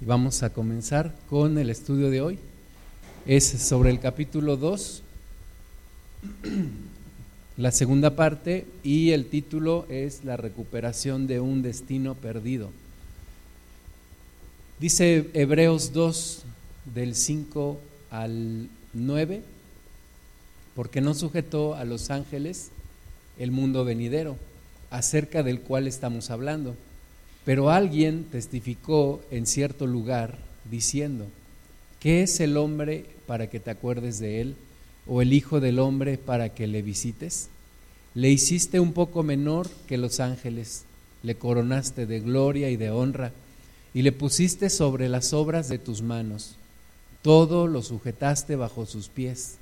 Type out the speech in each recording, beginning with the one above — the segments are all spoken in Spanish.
Y vamos a comenzar con el estudio de hoy. Es sobre el capítulo 2, la segunda parte, y el título es La recuperación de un destino perdido. Dice Hebreos 2, del 5 al 9, porque no sujetó a los ángeles el mundo venidero, acerca del cual estamos hablando pero alguien testificó en cierto lugar diciendo, ¿qué es el hombre para que te acuerdes de él? ¿O el Hijo del hombre para que le visites? Le hiciste un poco menor que los ángeles, le coronaste de gloria y de honra, y le pusiste sobre las obras de tus manos. Todo lo sujetaste bajo sus pies,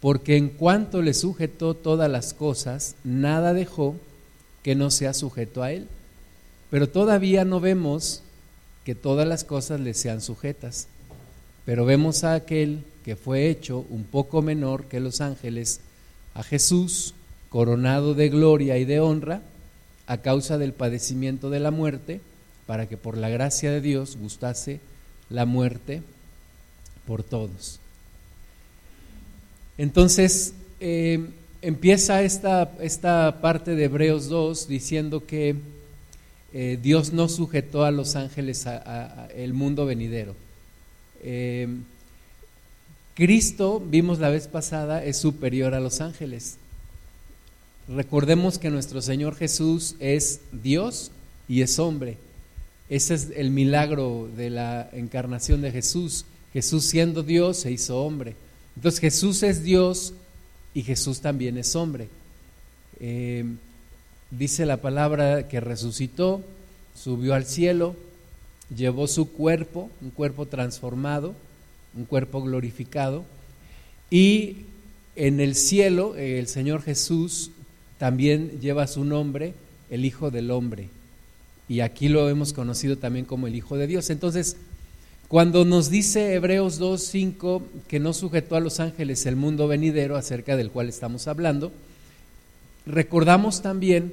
porque en cuanto le sujetó todas las cosas, nada dejó que no sea sujeto a él. Pero todavía no vemos que todas las cosas le sean sujetas. Pero vemos a aquel que fue hecho un poco menor que los ángeles, a Jesús, coronado de gloria y de honra, a causa del padecimiento de la muerte, para que por la gracia de Dios gustase la muerte por todos. Entonces, eh, empieza esta, esta parte de Hebreos 2 diciendo que eh, Dios no sujetó a los ángeles a, el mundo venidero. Eh, Cristo, vimos la vez pasada, es superior a los ángeles. Recordemos que nuestro Señor Jesús es Dios y es hombre. Ese es el milagro de la encarnación de Jesús. Jesús siendo Dios se hizo hombre. Entonces Jesús es Dios y Jesús también es hombre. Eh, dice la palabra que resucitó, subió al cielo, llevó su cuerpo, un cuerpo transformado, un cuerpo glorificado, y en el cielo el Señor Jesús también lleva su nombre, el Hijo del Hombre, y aquí lo hemos conocido también como el Hijo de Dios. Entonces, cuando nos dice Hebreos 2.5 que no sujetó a los ángeles el mundo venidero acerca del cual estamos hablando, recordamos también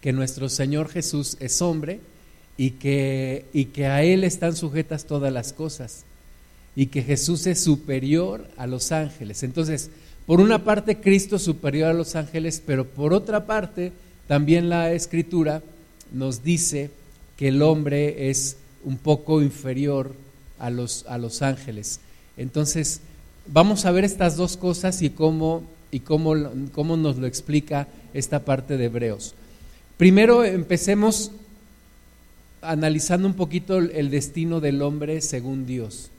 que nuestro Señor Jesús es hombre y que, y que a Él están sujetas todas las cosas y que Jesús es superior a los ángeles. Entonces, por una parte Cristo es superior a los ángeles, pero por otra parte también la escritura nos dice que el hombre es un poco inferior a los, a los ángeles. Entonces, vamos a ver estas dos cosas y cómo, y cómo, cómo nos lo explica esta parte de Hebreos. Primero empecemos analizando un poquito el destino del hombre según Dios.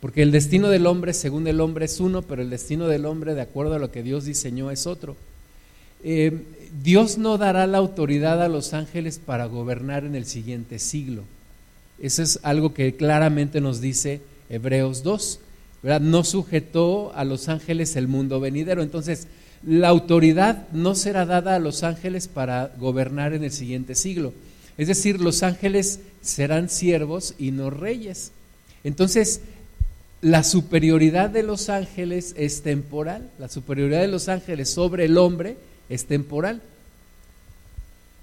Porque el destino del hombre según el hombre es uno, pero el destino del hombre de acuerdo a lo que Dios diseñó es otro. Eh, Dios no dará la autoridad a los ángeles para gobernar en el siguiente siglo. Eso es algo que claramente nos dice Hebreos 2. No sujetó a los ángeles el mundo venidero. Entonces, la autoridad no será dada a los ángeles para gobernar en el siguiente siglo. Es decir, los ángeles serán siervos y no reyes. Entonces, la superioridad de los ángeles es temporal. La superioridad de los ángeles sobre el hombre es temporal.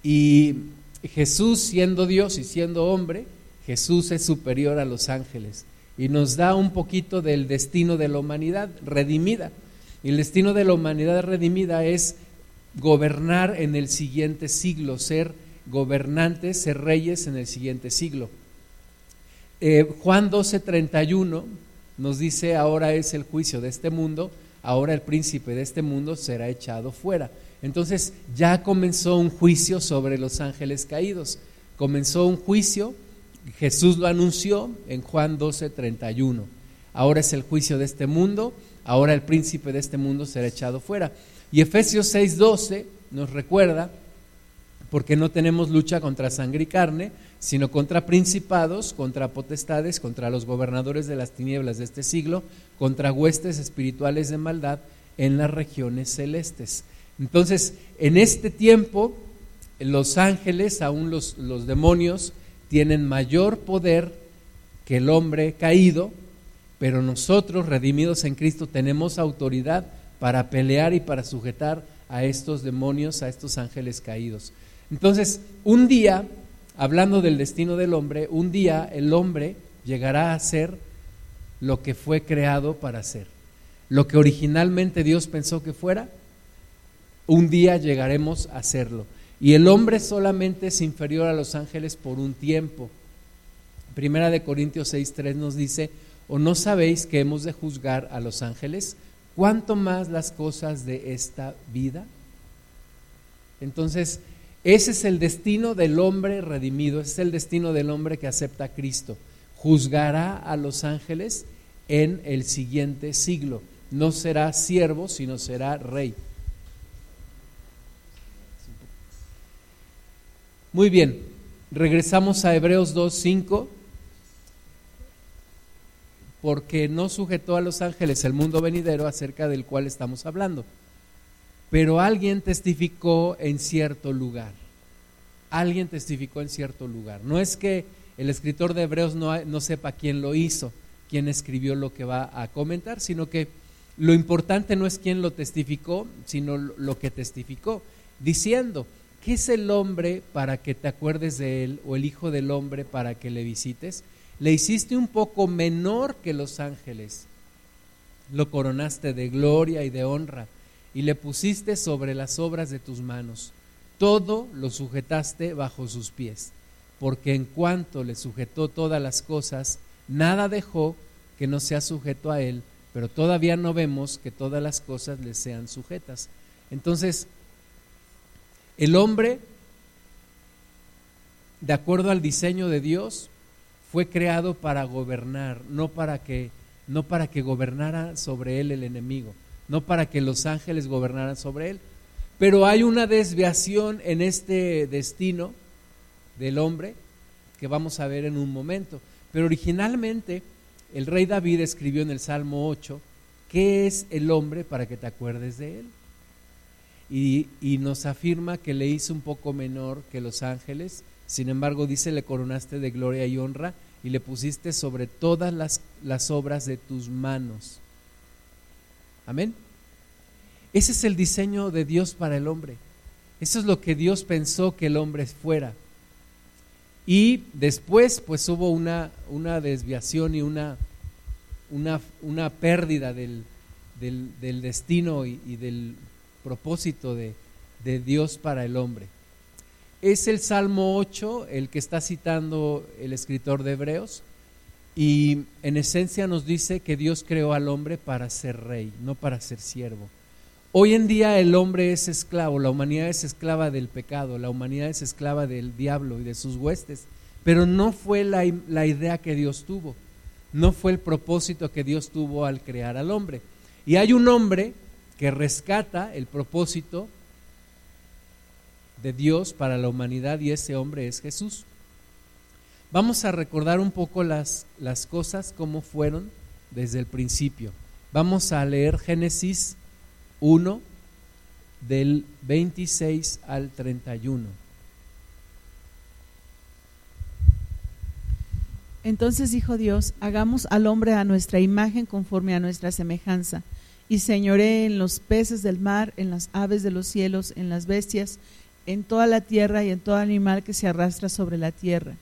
Y Jesús siendo Dios y siendo hombre, Jesús es superior a los ángeles y nos da un poquito del destino de la humanidad redimida. Y el destino de la humanidad redimida es gobernar en el siguiente siglo, ser gobernantes, ser reyes en el siguiente siglo. Eh, Juan 12:31 nos dice, ahora es el juicio de este mundo, ahora el príncipe de este mundo será echado fuera. Entonces ya comenzó un juicio sobre los ángeles caídos. Comenzó un juicio, Jesús lo anunció en Juan 12:31. Ahora es el juicio de este mundo, ahora el príncipe de este mundo será echado fuera. Y Efesios 6:12 nos recuerda, porque no tenemos lucha contra sangre y carne, sino contra principados, contra potestades, contra los gobernadores de las tinieblas de este siglo, contra huestes espirituales de maldad en las regiones celestes. Entonces, en este tiempo, los ángeles, aún los, los demonios, tienen mayor poder que el hombre caído, pero nosotros, redimidos en Cristo, tenemos autoridad para pelear y para sujetar a estos demonios, a estos ángeles caídos. Entonces, un día hablando del destino del hombre, un día el hombre llegará a ser lo que fue creado para ser. Lo que originalmente Dios pensó que fuera, un día llegaremos a serlo. Y el hombre solamente es inferior a los ángeles por un tiempo. Primera de Corintios 6:3 nos dice, ¿o no sabéis que hemos de juzgar a los ángeles? ¿Cuánto más las cosas de esta vida? Entonces, ese es el destino del hombre redimido, ese es el destino del hombre que acepta a Cristo. Juzgará a los ángeles en el siguiente siglo. No será siervo, sino será rey. Muy bien, regresamos a Hebreos 2.5, porque no sujetó a los ángeles el mundo venidero acerca del cual estamos hablando pero alguien testificó en cierto lugar. Alguien testificó en cierto lugar. No es que el escritor de Hebreos no, no, sepa quién lo hizo, quién escribió lo que va a comentar, sino que lo importante no es quién lo testificó, sino lo que testificó, diciendo, ¿qué es el hombre para que te acuerdes de él o el hijo del hombre para que le visites? Le hiciste un poco menor que los ángeles, lo coronaste de gloria y de honra y le pusiste sobre las obras de tus manos. Todo lo sujetaste bajo sus pies, porque en cuanto le sujetó todas las cosas, nada dejó que no sea sujeto a él, pero todavía no vemos que todas las cosas le sean sujetas. Entonces, el hombre, de acuerdo al diseño de Dios, fue creado para gobernar, no para que no para que gobernara sobre él el enemigo no para que los ángeles gobernaran sobre él. Pero hay una desviación en este destino del hombre que vamos a ver en un momento. Pero originalmente el rey David escribió en el Salmo 8, ¿qué es el hombre para que te acuerdes de él? Y, nos afirma que le hizo un poco menor que los ángeles, sin embargo dice, le coronaste de gloria y honra y le pusiste sobre todas las, las obras de tus manos. Amén. Ese es el diseño de Dios para el hombre. Eso es lo que Dios pensó que el hombre fuera. Y después, pues hubo una, una desviación y una, una, una pérdida del, del, destino y, y, del propósito de, Dios para el hombre. Es el Salmo 8 el que está citando el escritor de Hebreos. Y en esencia nos dice que Dios creó al hombre para ser rey, no para ser siervo. Hoy en día el hombre es esclavo, la humanidad es esclava del pecado, la humanidad es esclava del diablo y de sus huestes, pero no fue la, la idea que Dios tuvo, no fue el propósito que Dios tuvo al crear al hombre. Y hay un hombre que rescata el propósito de Dios para la humanidad y ese hombre es Jesús. Vamos a recordar un poco las, las cosas como fueron desde el principio. Vamos a leer Génesis 1 del 26 al 31. Entonces dijo Dios, hagamos al hombre a nuestra imagen conforme a nuestra semejanza, y señoré en los peces del mar, en las aves de los cielos, en las bestias, en toda la tierra y en todo animal que se arrastra sobre la tierra.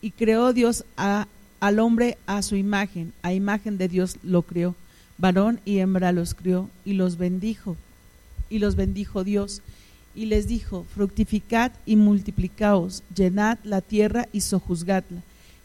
Y creó Dios al hombre a su imagen, a imagen de Dios lo creó, varón y hembra los crió y los bendijo. Y los bendijo Dios. Y les dijo, fructificad y multiplicaos, llenad la tierra y sojuzgadla,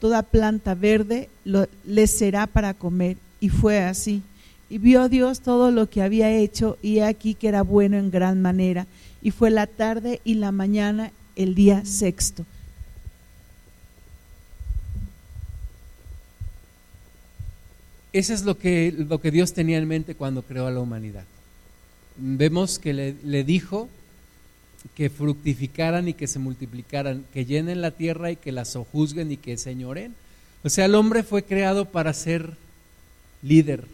toda planta verde lo, les será para comer. Y fue así. Y vio Dios todo lo que había hecho, y aquí que era bueno en gran manera. Y fue la tarde y la mañana el día sexto. Eso es lo que, lo que Dios tenía en mente cuando creó a la humanidad. Vemos que le dijo que fructificaran y que se multiplicaran, que llenen la tierra y que la sojuzguen y que señoren, O sea, el hombre fue creado para ser líder,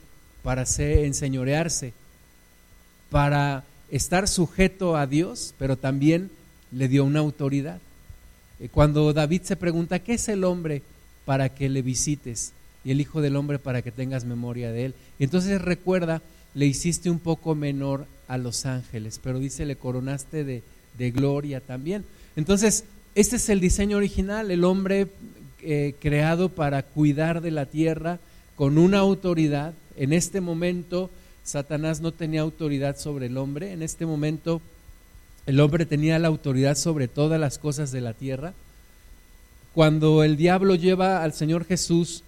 para ser, enseñorearse, para estar sujeto a Dios, pero también le dio una autoridad. Eh, cuando David se pregunta, ¿qué es el hombre para que le visites? Y el Hijo del Hombre para que tengas memoria de él. Entonces recuerda, le hiciste un poco menor a los ángeles, pero dice, le coronaste de, de gloria también. Entonces, este es el diseño original, el hombre eh, creado para cuidar de la tierra con una autoridad. En este momento, Satanás no tenía autoridad sobre el hombre, en este momento el hombre tenía la autoridad sobre todas las cosas de la tierra. Cuando el diablo lleva al Señor Jesús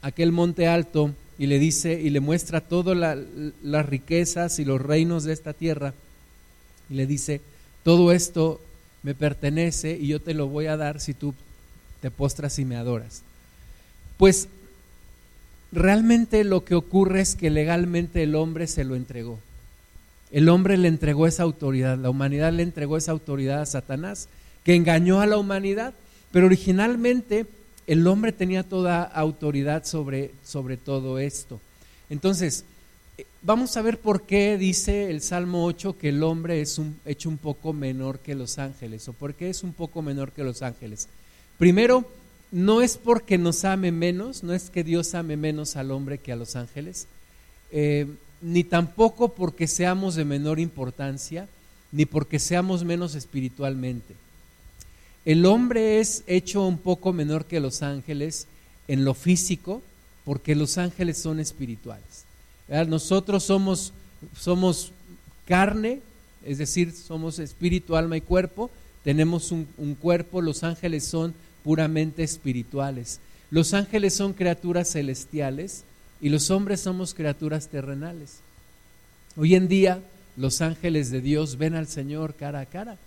a aquel monte alto y le dice y le muestra todas las riquezas y los reinos de esta tierra, y le dice, todo esto me pertenece y yo te lo voy a dar si tú te postras y me adoras. Pues realmente lo que ocurre es que legalmente el hombre se lo entregó. El hombre le entregó esa autoridad, la humanidad le entregó esa autoridad a Satanás, que engañó a la humanidad, pero originalmente el hombre tenía toda autoridad sobre, sobre todo esto. Entonces, vamos a ver por qué dice el Salmo 8 que el hombre es un, hecho un poco menor que los ángeles, o por qué es un poco menor que los ángeles. Primero, no es porque nos ame menos, no es que Dios ame menos al hombre que a los ángeles. Eh, ni tampoco porque seamos de menor importancia, ni porque seamos menos espiritualmente. El hombre es hecho un poco menor que los ángeles en lo físico, porque los ángeles son espirituales. Nosotros somos, carne, es decir, somos espíritu, alma y cuerpo, tenemos un cuerpo, los ángeles son puramente espirituales. Los ángeles son criaturas celestiales y los hombres somos criaturas terrenales. Hoy en día los ángeles de Dios ven al Señor cara a cara.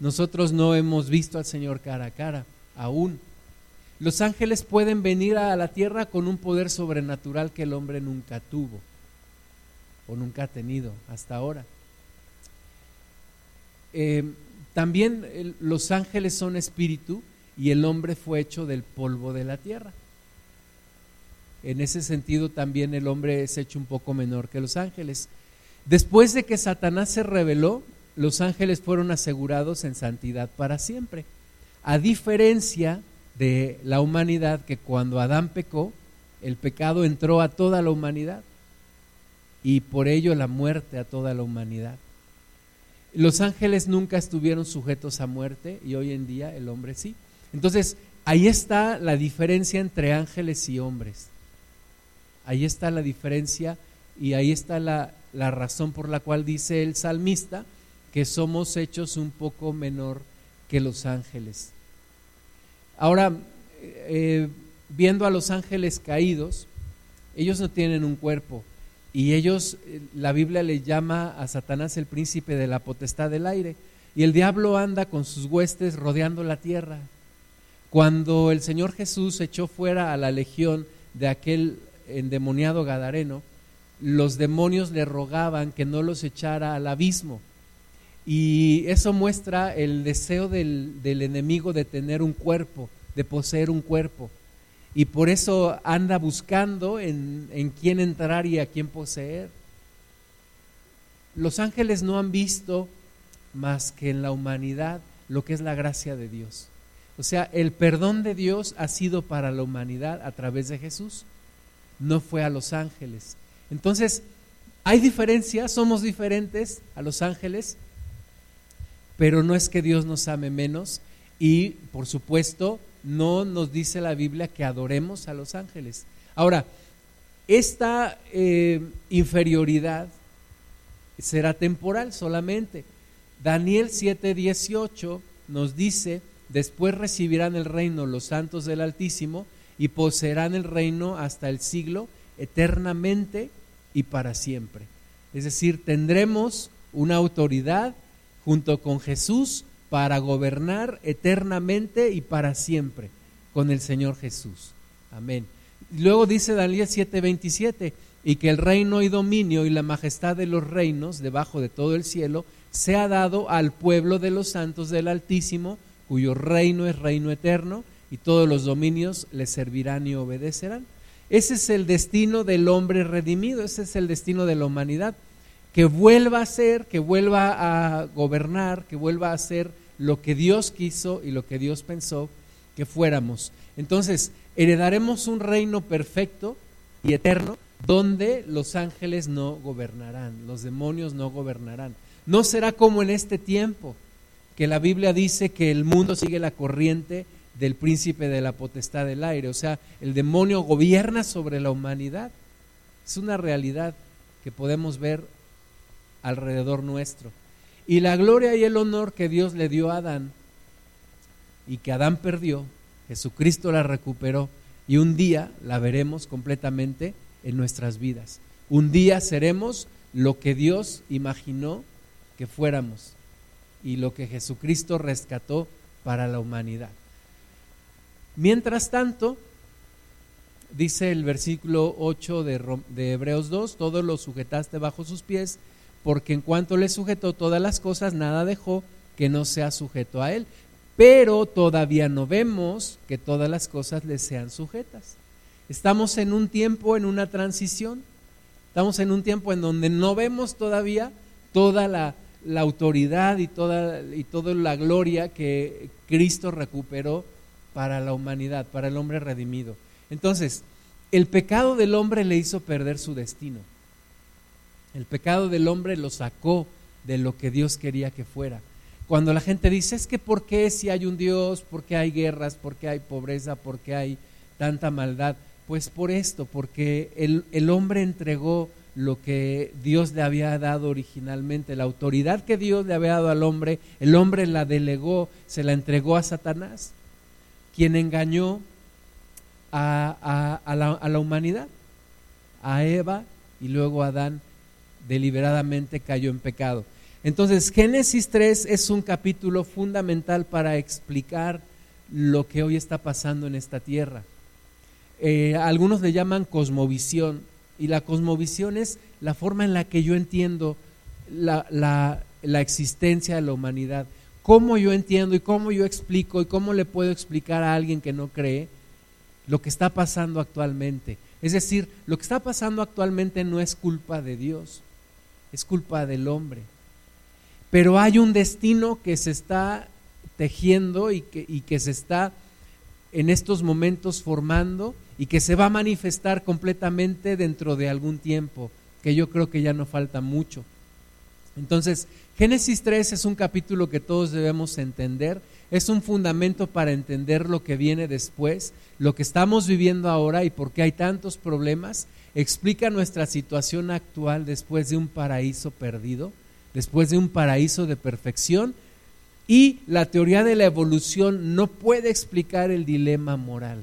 Nosotros no hemos visto al Señor cara a cara aún. Los ángeles pueden venir a la tierra con un poder sobrenatural que el hombre nunca tuvo o nunca ha tenido hasta ahora. Eh, también los ángeles son espíritu y el hombre fue hecho del polvo de la tierra. En ese sentido también el hombre es hecho un poco menor que los ángeles. Después de que Satanás se rebeló, los ángeles fueron asegurados en santidad para siempre. A diferencia de la humanidad que cuando Adán pecó, el pecado entró a toda la humanidad y por ello la muerte a toda la humanidad. Los ángeles nunca estuvieron sujetos a muerte y hoy en día el hombre sí. Entonces, ahí está la diferencia entre ángeles y hombres. Ahí está la diferencia y ahí está la, razón por la cual dice el salmista que somos hechos un poco menor que los ángeles. Ahora, eh, viendo a los ángeles caídos, ellos no tienen un cuerpo y ellos, eh, la Biblia le llama a Satanás el príncipe de la potestad del aire y el diablo anda con sus huestes rodeando la tierra. Cuando el Señor Jesús echó fuera a la legión de aquel endemoniado Gadareno, los demonios le rogaban que no los echara al abismo. Y eso muestra el deseo del, enemigo de tener un cuerpo, de poseer un cuerpo. Y por eso anda buscando en, en quién entrar y a quién poseer. Los ángeles no han visto más que en la humanidad lo que es la gracia de Dios. O sea, el perdón de Dios ha sido para la humanidad a través de Jesús no fue a los ángeles. Entonces, hay diferencias, somos diferentes a los ángeles, pero no es que Dios nos ame menos y, por supuesto, no nos dice la Biblia que adoremos a los ángeles. Ahora, esta eh, inferioridad será temporal solamente. Daniel 7:18 nos dice, después recibirán el reino los santos del Altísimo, y poseerán el reino hasta el siglo, eternamente y para siempre. Es decir, tendremos una autoridad junto con Jesús para gobernar eternamente y para siempre con el Señor Jesús. Amén. Luego dice Daniel 7:27, y que el reino y dominio y la majestad de los reinos debajo de todo el cielo sea dado al pueblo de los santos del Altísimo, cuyo reino es reino eterno y todos los dominios le servirán y obedecerán. Ese es el destino del hombre redimido, ese es el destino de la humanidad, que vuelva a ser, que vuelva a gobernar, que vuelva a ser lo que Dios quiso y lo que Dios pensó que fuéramos. Entonces, heredaremos un reino perfecto y eterno donde los ángeles no gobernarán, los demonios no gobernarán. No será como en este tiempo, que la Biblia dice que el mundo sigue la corriente del príncipe de la potestad del aire. O sea, el demonio gobierna sobre la humanidad. Es una realidad que podemos ver alrededor nuestro. Y la gloria y el honor que Dios le dio a Adán y que Adán perdió, Jesucristo la recuperó y un día la veremos completamente en nuestras vidas. Un día seremos lo que Dios imaginó que fuéramos y lo que Jesucristo rescató para la humanidad. Mientras tanto, dice el versículo 8 de, Hebreos 2, todo lo sujetaste bajo sus pies, porque en cuanto le sujetó todas las cosas, nada dejó que no sea sujeto a él. Pero todavía no vemos que todas las cosas le sean sujetas. Estamos en un tiempo, en una transición. Estamos en un tiempo en donde no vemos todavía toda la, autoridad y toda, y toda la gloria que Cristo recuperó para la humanidad, para el hombre redimido. Entonces, el pecado del hombre le hizo perder su destino. El pecado del hombre lo sacó de lo que Dios quería que fuera. Cuando la gente dice, es que ¿por qué si hay un Dios? ¿Por qué hay guerras? ¿Por qué hay pobreza? ¿Por qué hay tanta maldad? Pues por esto, porque el, el hombre entregó lo que Dios le había dado originalmente, la autoridad que Dios le había dado al hombre, el hombre la delegó, se la entregó a Satanás quien engañó a, la, humanidad, a Eva y luego Adán deliberadamente cayó en pecado. Entonces, Génesis 3 es un capítulo fundamental para explicar lo que hoy está pasando en esta tierra. Eh, algunos le llaman cosmovisión y la cosmovisión es la forma en la que yo entiendo la existencia de la humanidad cómo yo entiendo y cómo yo explico y cómo le puedo explicar a alguien que no cree lo que está pasando actualmente. Es decir, lo que está pasando actualmente no es culpa de Dios, es culpa del hombre. Pero hay un destino que se está tejiendo y que, y que se está en estos momentos formando y que se va a manifestar completamente dentro de algún tiempo, que yo creo que ya no falta mucho. Entonces, Génesis 3 es un capítulo que todos debemos entender, es un fundamento para entender lo que viene después, lo que estamos viviendo ahora y por qué hay tantos problemas, explica nuestra situación actual después de un paraíso perdido, después de un paraíso de perfección y la teoría de la evolución no puede explicar el dilema moral,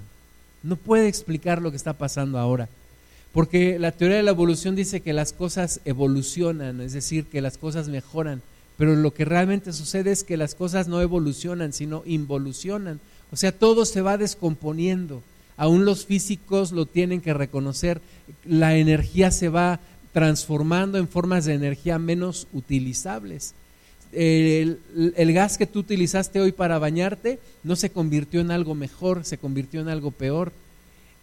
no puede explicar lo que está pasando ahora. Porque la teoría de la evolución dice que las cosas evolucionan, es decir, que las cosas mejoran, pero lo que realmente sucede es que las cosas no evolucionan, sino involucionan. O sea, todo se va descomponiendo. Aún los físicos lo tienen que reconocer. La energía se va transformando en formas de energía menos utilizables. El, gas que tú utilizaste hoy para bañarte no se convirtió en algo mejor, se convirtió en algo peor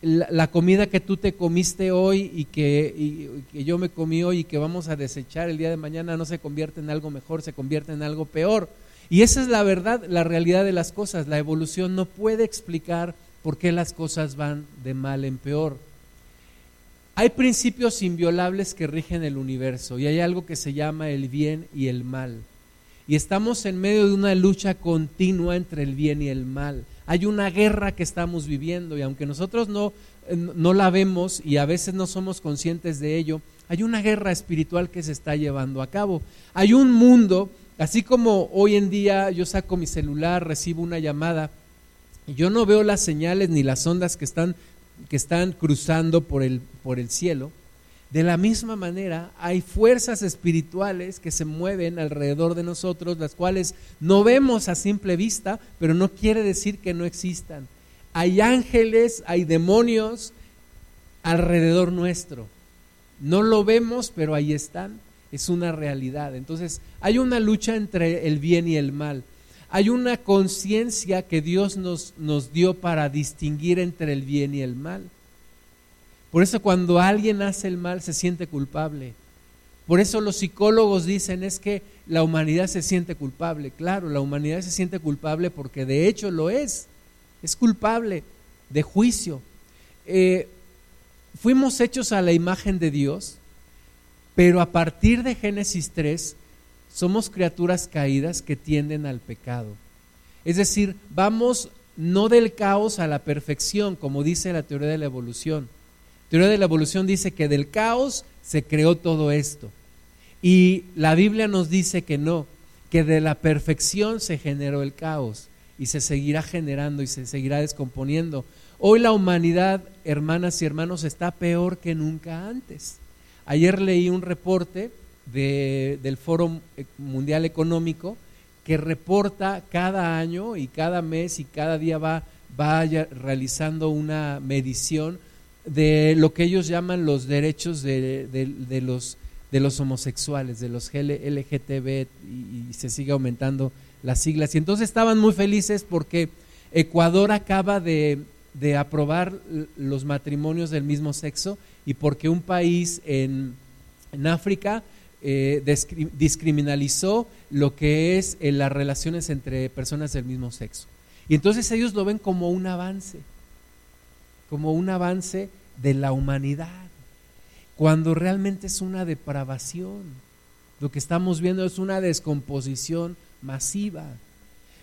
la, comida que tú te comiste hoy y que, que yo me comí hoy y que vamos a desechar el día de mañana no se convierte en algo mejor, se convierte en algo peor. Y esa es la verdad, la realidad de las cosas. La evolución no puede explicar por qué las cosas van de mal en peor. Hay principios inviolables que rigen el universo y hay algo que se llama el bien y el mal. Y estamos en medio de una lucha continua entre el bien y el mal hay una guerra que estamos viviendo y aunque nosotros no, eh, no la vemos y a veces no somos conscientes de ello, hay una guerra espiritual que se está llevando a cabo. Hay un mundo, así como hoy en día yo saco mi celular, recibo una llamada, yo no veo las señales ni las ondas que están, que están cruzando por el, por el cielo, de la misma manera, hay fuerzas espirituales que se mueven alrededor de nosotros, las cuales no vemos a simple vista, pero no quiere decir que no existan. Hay ángeles, hay demonios alrededor nuestro. No lo vemos, pero ahí están. Es una realidad. Entonces, hay una lucha entre el bien y el mal. Hay una conciencia que Dios nos, nos dio para distinguir entre el bien y el mal. Por eso cuando alguien hace el mal se siente culpable. Por eso los psicólogos dicen es que la humanidad se siente culpable. Claro, la humanidad se siente culpable porque de hecho lo es. Es culpable de juicio. Eh, fuimos hechos a la imagen de Dios, pero a partir de Génesis 3 somos criaturas caídas que tienden al pecado. Es decir, vamos no del caos a la perfección, como dice la teoría de la evolución. La teoría de la evolución dice que del caos se creó todo esto. Y la Biblia nos dice que no, que de la perfección se generó el caos y se seguirá generando y se seguirá descomponiendo. Hoy la humanidad, hermanas y hermanos, está peor que nunca antes. Ayer leí un reporte del Foro Mundial Económico que reporta cada año y cada mes y cada día va, va realizando una medición de lo que ellos llaman los derechos de, los, de los homosexuales, de los LGTB, y, se sigue aumentando las siglas. Y entonces estaban muy felices porque Ecuador acaba de, de aprobar los matrimonios del mismo sexo y porque un país en, en África eh, discriminalizó lo que es eh, las relaciones entre personas del mismo sexo. Y entonces ellos lo ven como un avance, como un avance de la humanidad, cuando realmente es una depravación. Lo que estamos viendo es una descomposición masiva.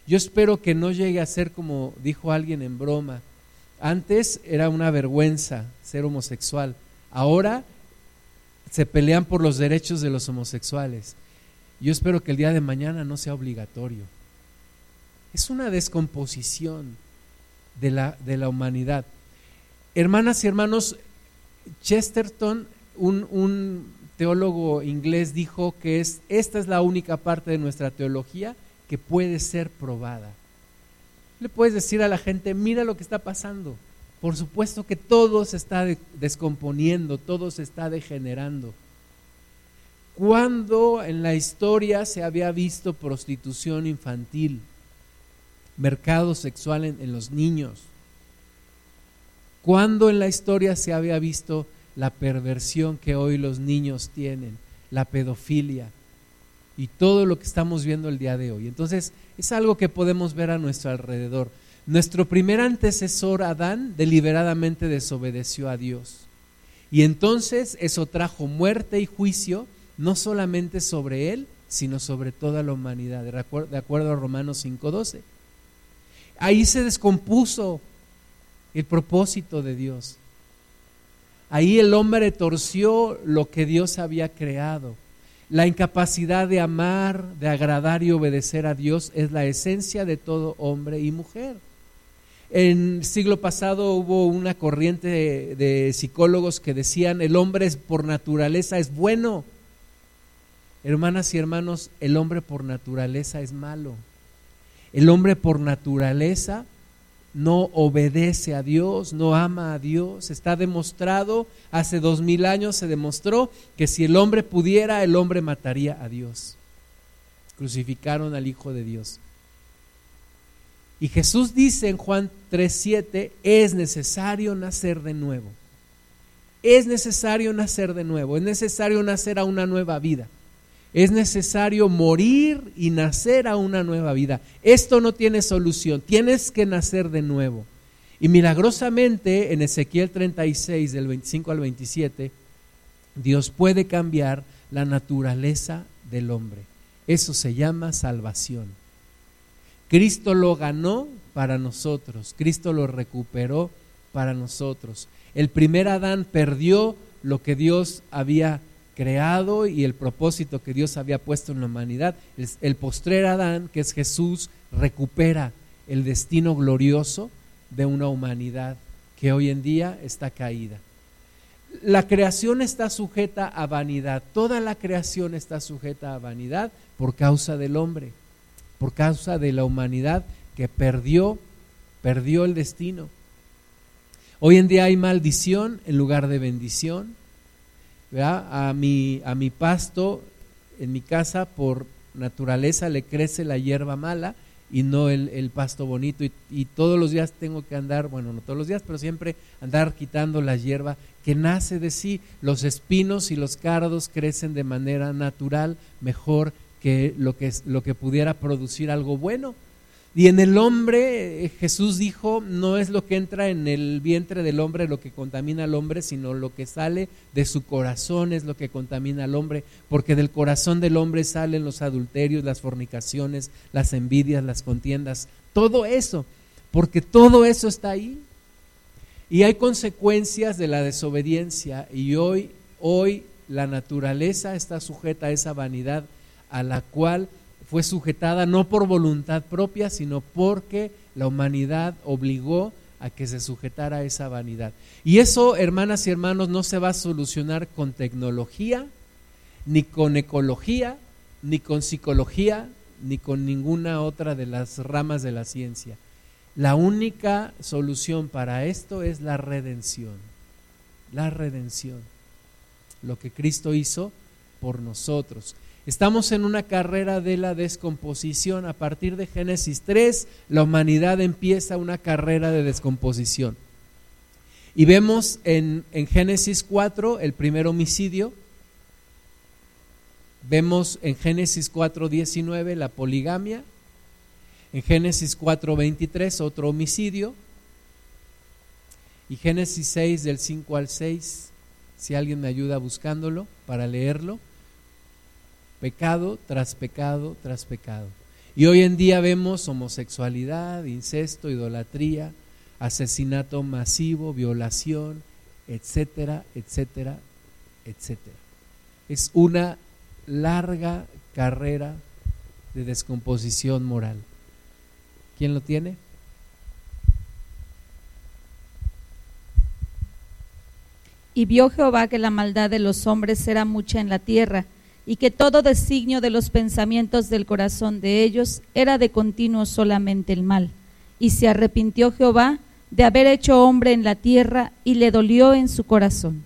Yo espero que no llegue a ser como dijo alguien en broma. Antes era una vergüenza ser homosexual. Ahora se pelean por los derechos de los homosexuales. Yo espero que el día de mañana no sea obligatorio. Es una descomposición de la, de la humanidad. Hermanas y hermanos, Chesterton, un, un teólogo inglés, dijo que es, esta es la única parte de nuestra teología que puede ser probada. Le puedes decir a la gente, mira lo que está pasando. Por supuesto que todo se está descomponiendo, todo se está degenerando. ¿Cuándo en la historia se había visto prostitución infantil, mercado sexual en, los niños? ¿Cuándo en la historia se había visto la perversión que hoy los niños tienen, la pedofilia y todo lo que estamos viendo el día de hoy? Entonces, es algo que podemos ver a nuestro alrededor. Nuestro primer antecesor, Adán, deliberadamente desobedeció a Dios. Y entonces eso trajo muerte y juicio, no solamente sobre él, sino sobre toda la humanidad, de acuerdo, a Romanos 5.12. Ahí se descompuso el propósito de Dios. Ahí el hombre torció lo que Dios había creado. La incapacidad de amar, de agradar y obedecer a Dios es la esencia de todo hombre y mujer. En el siglo pasado hubo una corriente de, psicólogos que decían el hombre es, por naturaleza es bueno. Hermanas y hermanos, el hombre por naturaleza es malo. El hombre por naturaleza no obedece a Dios, no ama a Dios. Está demostrado, hace dos mil años se demostró que si el hombre pudiera, el hombre mataría a Dios. Crucificaron al Hijo de Dios. Y Jesús dice en Juan 3:7, es necesario nacer de nuevo. Es necesario nacer de nuevo, es necesario nacer a una nueva vida. Es necesario morir y nacer a una nueva vida. Esto no tiene solución, tienes que nacer de nuevo. Y milagrosamente en Ezequiel 36 del 25 al 27, Dios puede cambiar la naturaleza del hombre. Eso se llama salvación. Cristo lo ganó para nosotros, Cristo lo recuperó para nosotros. El primer Adán perdió lo que Dios había creado y el propósito que Dios había puesto en la humanidad. El, postrer Adán, que es Jesús, recupera el destino glorioso de una humanidad que hoy en día está caída. La creación está sujeta a vanidad, toda la creación está sujeta a vanidad por causa del hombre por causa de la humanidad que perdió, perdió el destino. Hoy en día hay maldición en lugar de bendición. A, mi, a mi pasto en mi casa por naturaleza le crece la hierba mala y no el, pasto bonito y, y, todos los días tengo que andar, bueno, no todos los días, pero siempre andar quitando la hierba que nace de sí. Los espinos y los cardos crecen de manera natural, mejor lo que, lo que pudiera producir algo bueno. Y en el hombre, eh, Jesús dijo, no es lo que entra en el vientre del hombre lo que contamina al hombre, sino lo que sale de su corazón es lo que contamina al hombre, porque del corazón del hombre salen los adulterios, las fornicaciones, las envidias, las contiendas, todo eso, porque todo eso está ahí. Y hay consecuencias de la desobediencia y hoy, hoy la naturaleza está sujeta a esa vanidad a la cual fue sujetada no por voluntad propia, sino porque la humanidad obligó a que se sujetara a esa vanidad. Y eso, hermanas y hermanos, no se va a solucionar con tecnología, ni con ecología, ni con psicología, ni con ninguna otra de las ramas de la ciencia. La única solución para esto es la redención. La redención. Lo que Cristo hizo por nosotros. Estamos en una carrera de la descomposición. A partir de Génesis 3, la humanidad empieza una carrera de descomposición. Y vemos en, Génesis 4 el primer homicidio. Vemos en Génesis 4, 19 la poligamia. En Génesis 4, 23 otro homicidio. Y Génesis 6 del 5 al 6, si alguien me ayuda buscándolo para leerlo pecado tras pecado tras pecado. Y hoy en día vemos homosexualidad, incesto, idolatría, asesinato masivo, violación, etcétera, etcétera, etcétera. Es una larga carrera de descomposición moral. ¿Quién lo tiene? Y vio Jehová que la maldad de los hombres era mucha en la tierra y que todo designio de los pensamientos del corazón de ellos era de continuo solamente el mal. Y se arrepintió Jehová de haber hecho hombre en la tierra y le dolió en su corazón.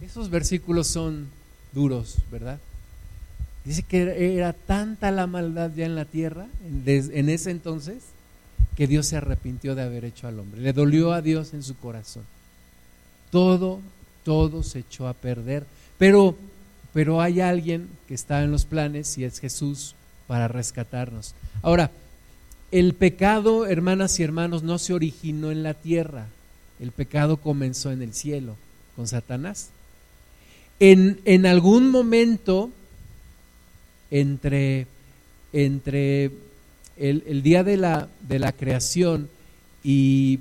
Esos versículos son duros, ¿verdad? Dice que era tanta la maldad ya en la tierra, en ese entonces, que Dios se arrepintió de haber hecho al hombre. Le dolió a Dios en su corazón. Todo, todo se echó a perder pero, pero hay alguien que está en los planes y es Jesús para rescatarnos. Ahora, el pecado, hermanas y hermanos, no se originó en la tierra. El pecado comenzó en el cielo con Satanás. En, en algún momento, entre, entre el, día de la, de la creación y,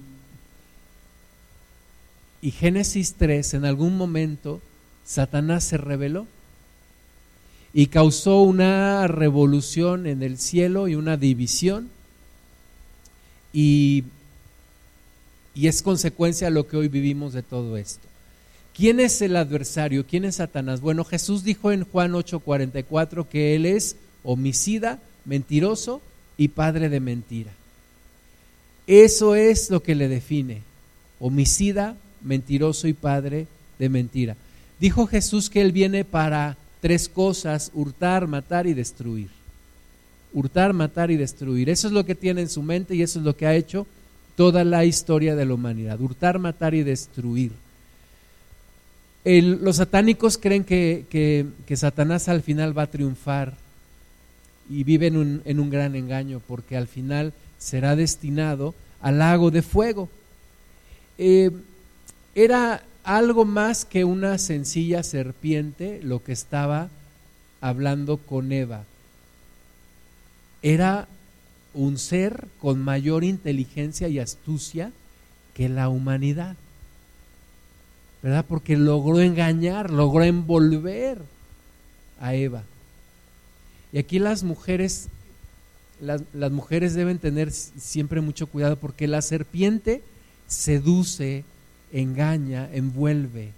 y Génesis 3, en algún momento, Satanás se rebeló y causó una revolución en el cielo y una división y, y es consecuencia de lo que hoy vivimos de todo esto. ¿Quién es el adversario? ¿Quién es Satanás? Bueno, Jesús dijo en Juan 8:44 que Él es homicida, mentiroso y padre de mentira. Eso es lo que le define, homicida, mentiroso y padre de mentira. Dijo Jesús que Él viene para tres cosas, hurtar, matar y destruir. Hurtar, matar y destruir. Eso es lo que tiene en su mente y eso es lo que ha hecho toda la historia de la humanidad. Hurtar, matar y destruir. los satánicos creen que, que, Satanás al final va a triunfar y viven en un gran engaño porque al final será destinado al lago de fuego. Eh, era algo más que una sencilla serpiente lo que estaba hablando con Eva. Era un ser con mayor inteligencia y astucia que la humanidad. ¿Verdad? Porque logró engañar, logró envolver a Eva. Y aquí las mujeres, las, mujeres deben tener siempre mucho cuidado porque la serpiente seduce engaña, envuelve,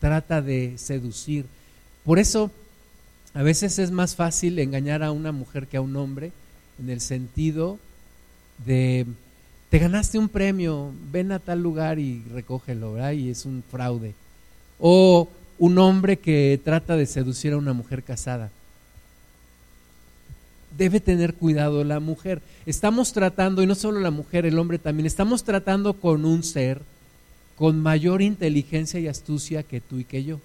trata de seducir. Por eso a veces es más fácil engañar a una mujer que a un hombre en el sentido de te ganaste un premio, ven a tal lugar y recógelo, ¿verdad? Y es un fraude. O un hombre que trata de seducir a una mujer casada. Debe tener cuidado la mujer. Estamos tratando, y no solo la mujer, el hombre también, estamos tratando con un ser con mayor inteligencia y astucia que tú y que yo.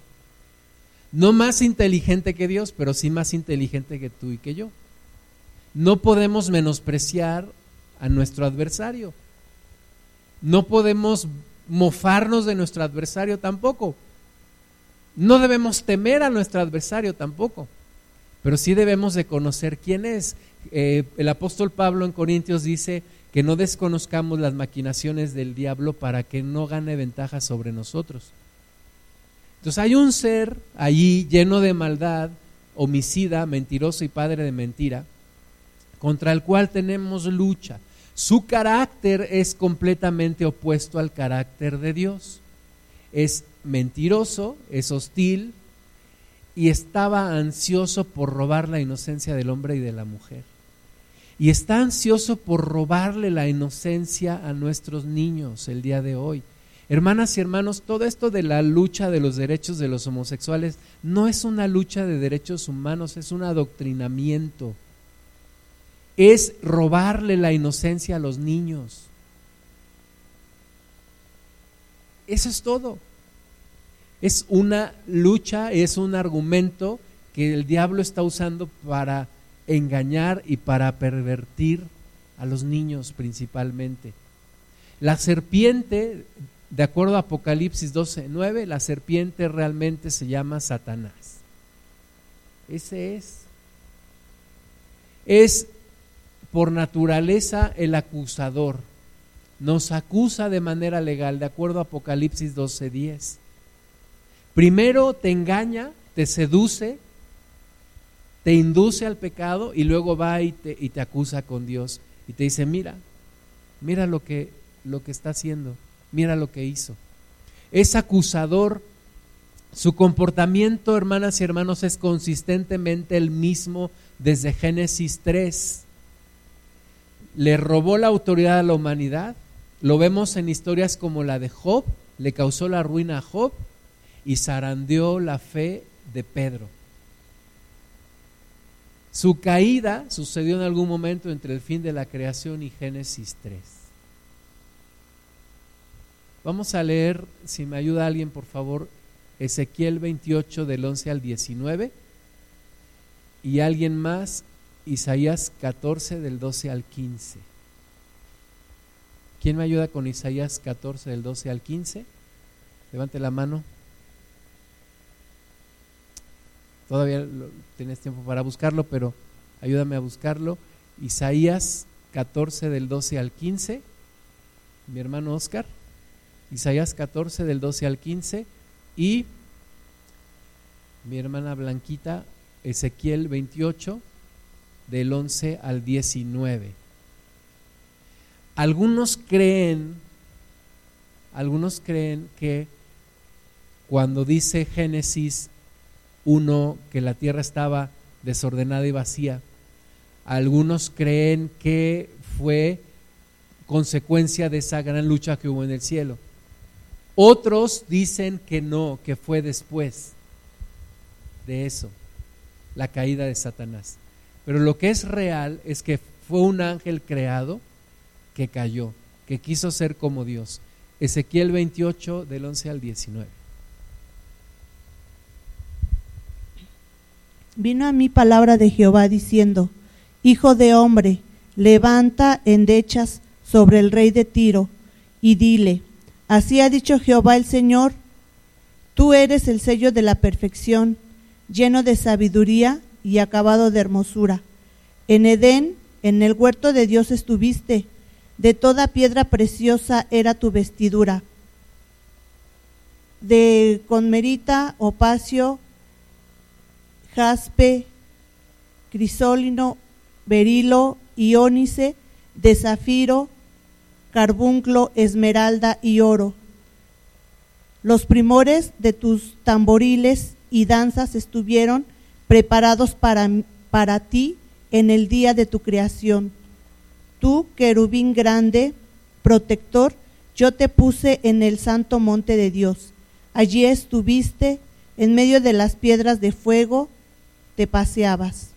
No más inteligente que Dios, pero sí más inteligente que tú y que yo. No podemos menospreciar a nuestro adversario. No podemos mofarnos de nuestro adversario tampoco. No debemos temer a nuestro adversario tampoco, pero sí debemos de conocer quién es. Eh, el apóstol Pablo en Corintios dice que no desconozcamos las maquinaciones del diablo para que no gane ventaja sobre nosotros. Entonces hay un ser allí lleno de maldad, homicida, mentiroso y padre de mentira, contra el cual tenemos lucha. Su carácter es completamente opuesto al carácter de Dios. Es mentiroso, es hostil y estaba ansioso por robar la inocencia del hombre y de la mujer. Y está ansioso por robarle la inocencia a nuestros niños el día de hoy. Hermanas y hermanos, todo esto de la lucha de los derechos de los homosexuales no es una lucha de derechos humanos, es un adoctrinamiento es robarle la inocencia a los niños. Eso es todo. Es una lucha, es un argumento que el diablo está usando para engañar y para pervertir a los niños principalmente. La serpiente, de acuerdo a Apocalipsis 12:9, la serpiente realmente se llama Satanás. Ese es. Es por naturaleza el acusador. Nos acusa de manera legal, de acuerdo a Apocalipsis 12:10. Primero te engaña, te seduce, te induce al pecado y luego va y te, acusa con Dios y te dice, mira, mira lo que, lo que está haciendo, mira lo que hizo. Es acusador, su comportamiento, hermanas y hermanos, es consistentemente el mismo desde Génesis 3 le robó la autoridad a la humanidad. Lo vemos en historias como la de Job, le causó la ruina a Job y zarandeó la fe de Pedro. Su caída sucedió en algún momento entre el fin de la creación y Génesis 3. Vamos a leer, si me ayuda alguien por favor, Ezequiel 28 del 11 al 19 y alguien más Isaías 14 del 12 al 15. ¿Quién me ayuda con Isaías 14 del 12 al 15? Levante la mano. Todavía tienes tiempo para buscarlo, pero ayúdame a buscarlo. Isaías 14 del 12 al 15. Mi hermano Oscar. Isaías 14 del 12 al 15. Y mi hermana Blanquita, Ezequiel 28 del 11 al 19. Algunos creen, algunos creen que cuando dice Génesis 1 que la tierra estaba desordenada y vacía, algunos creen que fue consecuencia de esa gran lucha que hubo en el cielo. Otros dicen que no, que fue después de eso, la caída de Satanás. Pero lo que es real es que fue un ángel creado que cayó, que quiso ser como Dios. Ezequiel 28 del 11 al 19. Vino a mí palabra de Jehová diciendo, Hijo de hombre, levanta endechas sobre el rey de Tiro y dile, así ha dicho Jehová el Señor, tú eres el sello de la perfección, lleno de sabiduría y acabado de hermosura. En Edén, en el huerto de Dios estuviste, de toda piedra preciosa era tu vestidura, de conmerita, opacio, jaspe, crisólino, berilo, iónice, de zafiro, carbunclo, esmeralda y oro. Los primores de tus tamboriles y danzas estuvieron preparados para, para ti en el día de tu creación. Tú, querubín grande, protector, yo te puse en el santo monte de Dios. Allí estuviste, en medio de las piedras de fuego, te paseabas.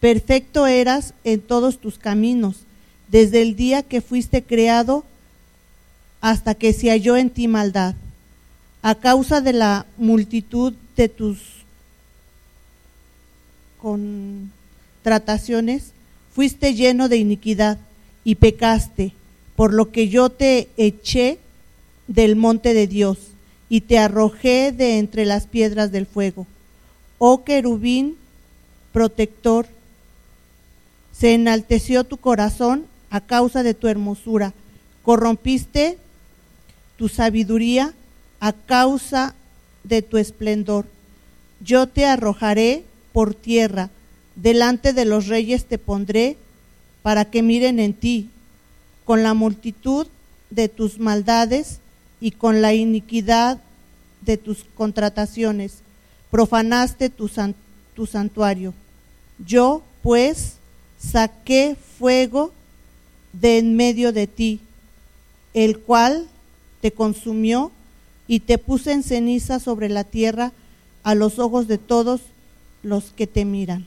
Perfecto eras en todos tus caminos, desde el día que fuiste creado hasta que se halló en ti maldad. A causa de la multitud de tus contrataciones, fuiste lleno de iniquidad y pecaste, por lo que yo te eché del monte de Dios y te arrojé de entre las piedras del fuego. Oh querubín protector, se enalteció tu corazón a causa de tu hermosura, corrompiste tu sabiduría a causa de tu esplendor. Yo te arrojaré por tierra, delante de los reyes te pondré, para que miren en ti, con la multitud de tus maldades y con la iniquidad de tus contrataciones. Profanaste tu, tu santuario. Yo, pues, saqué fuego de en medio de ti, el cual te consumió y te puse en ceniza sobre la tierra a los ojos de todos los que te miran.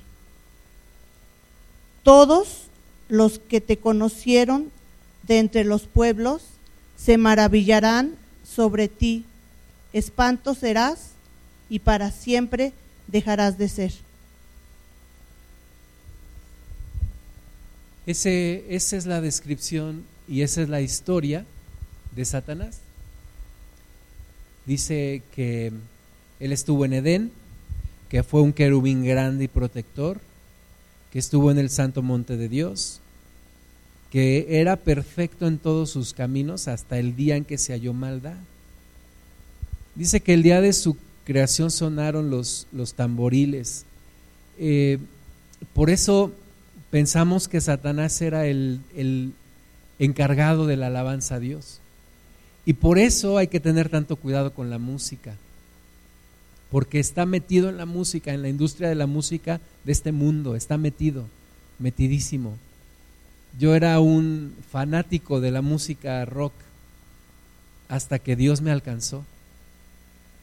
Todos los que te conocieron de entre los pueblos se maravillarán sobre ti. Espanto serás y para siempre dejarás de ser. Ese, esa es la descripción y esa es la historia de Satanás. Dice que él estuvo en Edén, que fue un querubín grande y protector, que estuvo en el santo monte de Dios, que era perfecto en todos sus caminos hasta el día en que se halló maldad. Dice que el día de su creación sonaron los, los tamboriles. Eh, por eso pensamos que Satanás era el, el encargado de la alabanza a Dios. Y por eso hay que tener tanto cuidado con la música, porque está metido en la música, en la industria de la música de este mundo, está metido, metidísimo. Yo era un fanático de la música rock hasta que Dios me alcanzó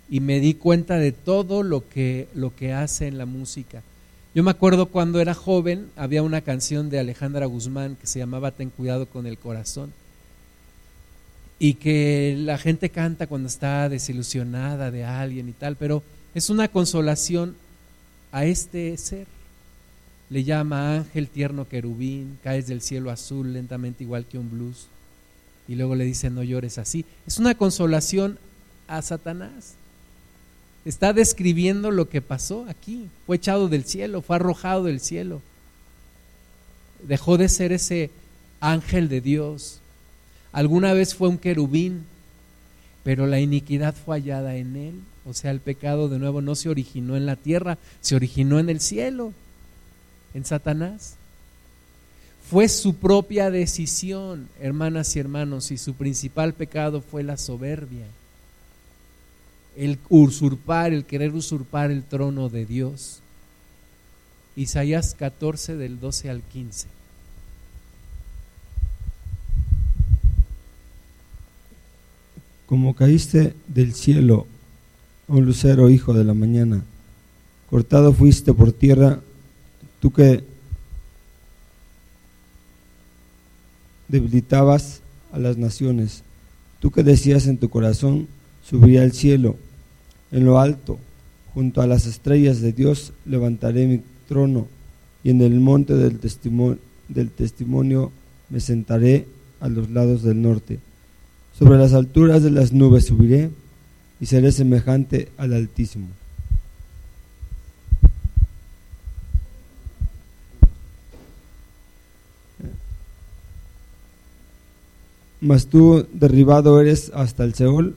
y me di cuenta de todo lo que, lo que hace en la música. Yo me acuerdo cuando era joven, había una canción de Alejandra Guzmán que se llamaba Ten cuidado con el corazón. Y que la gente canta cuando está desilusionada de alguien y tal, pero es una consolación a este ser. Le llama ángel tierno querubín, caes del cielo azul lentamente igual que un blues. Y luego le dice no llores así. Es una consolación a Satanás está describiendo lo que pasó aquí. Fue echado del cielo, fue arrojado del cielo. Dejó de ser ese ángel de Dios. Alguna vez fue un querubín, pero la iniquidad fue hallada en él. O sea, el pecado de nuevo no se originó en la tierra, se originó en el cielo, en Satanás. Fue su propia decisión, hermanas y hermanos, y su principal pecado fue la soberbia el usurpar, el querer usurpar el trono de Dios. Isaías 14 del 12 al 15. Como caíste del cielo, oh lucero hijo de la mañana, cortado fuiste por tierra, tú que debilitabas a las naciones, tú que decías en tu corazón, subiré al cielo, en lo alto, junto a las estrellas de Dios, levantaré mi trono, y en el monte del testimonio, me sentaré a los lados del norte. Sobre las alturas de las nubes subiré y seré semejante al Altísimo. Mas tú derribado eres hasta el Seol,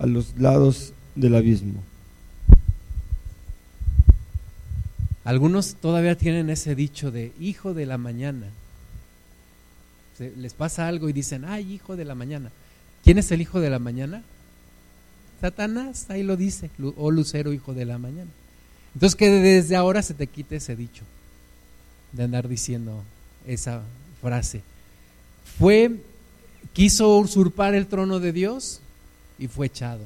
a los lados del abismo. Algunos todavía tienen ese dicho de hijo de la mañana. les pasa algo y dicen, ay, hijo de la mañana. ¿Quién es el hijo de la mañana? Satanás, ahí lo dice, o oh, Lucero, hijo de la mañana. Entonces que desde ahora se te quite ese dicho de andar diciendo esa frase. Fue, quiso usurpar el trono de Dios, y fue echado.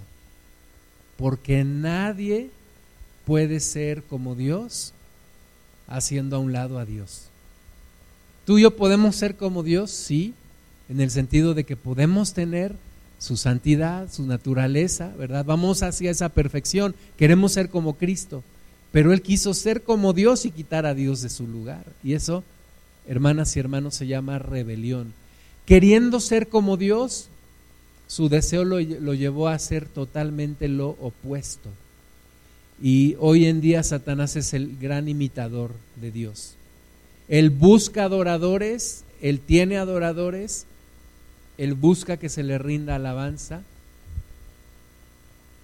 Porque nadie puede ser como Dios haciendo a un lado a Dios. Tú y yo podemos ser como Dios, sí, en el sentido de que podemos tener su santidad, su naturaleza, ¿verdad? Vamos hacia esa perfección, queremos ser como Cristo, pero Él quiso ser como Dios y quitar a Dios de su lugar. Y eso, hermanas y hermanos, se llama rebelión. Queriendo ser como Dios, su deseo lo, lo llevó a ser totalmente lo opuesto. Y hoy en día Satanás es el gran imitador de Dios. Él busca adoradores, él tiene adoradores, él busca que se le rinda alabanza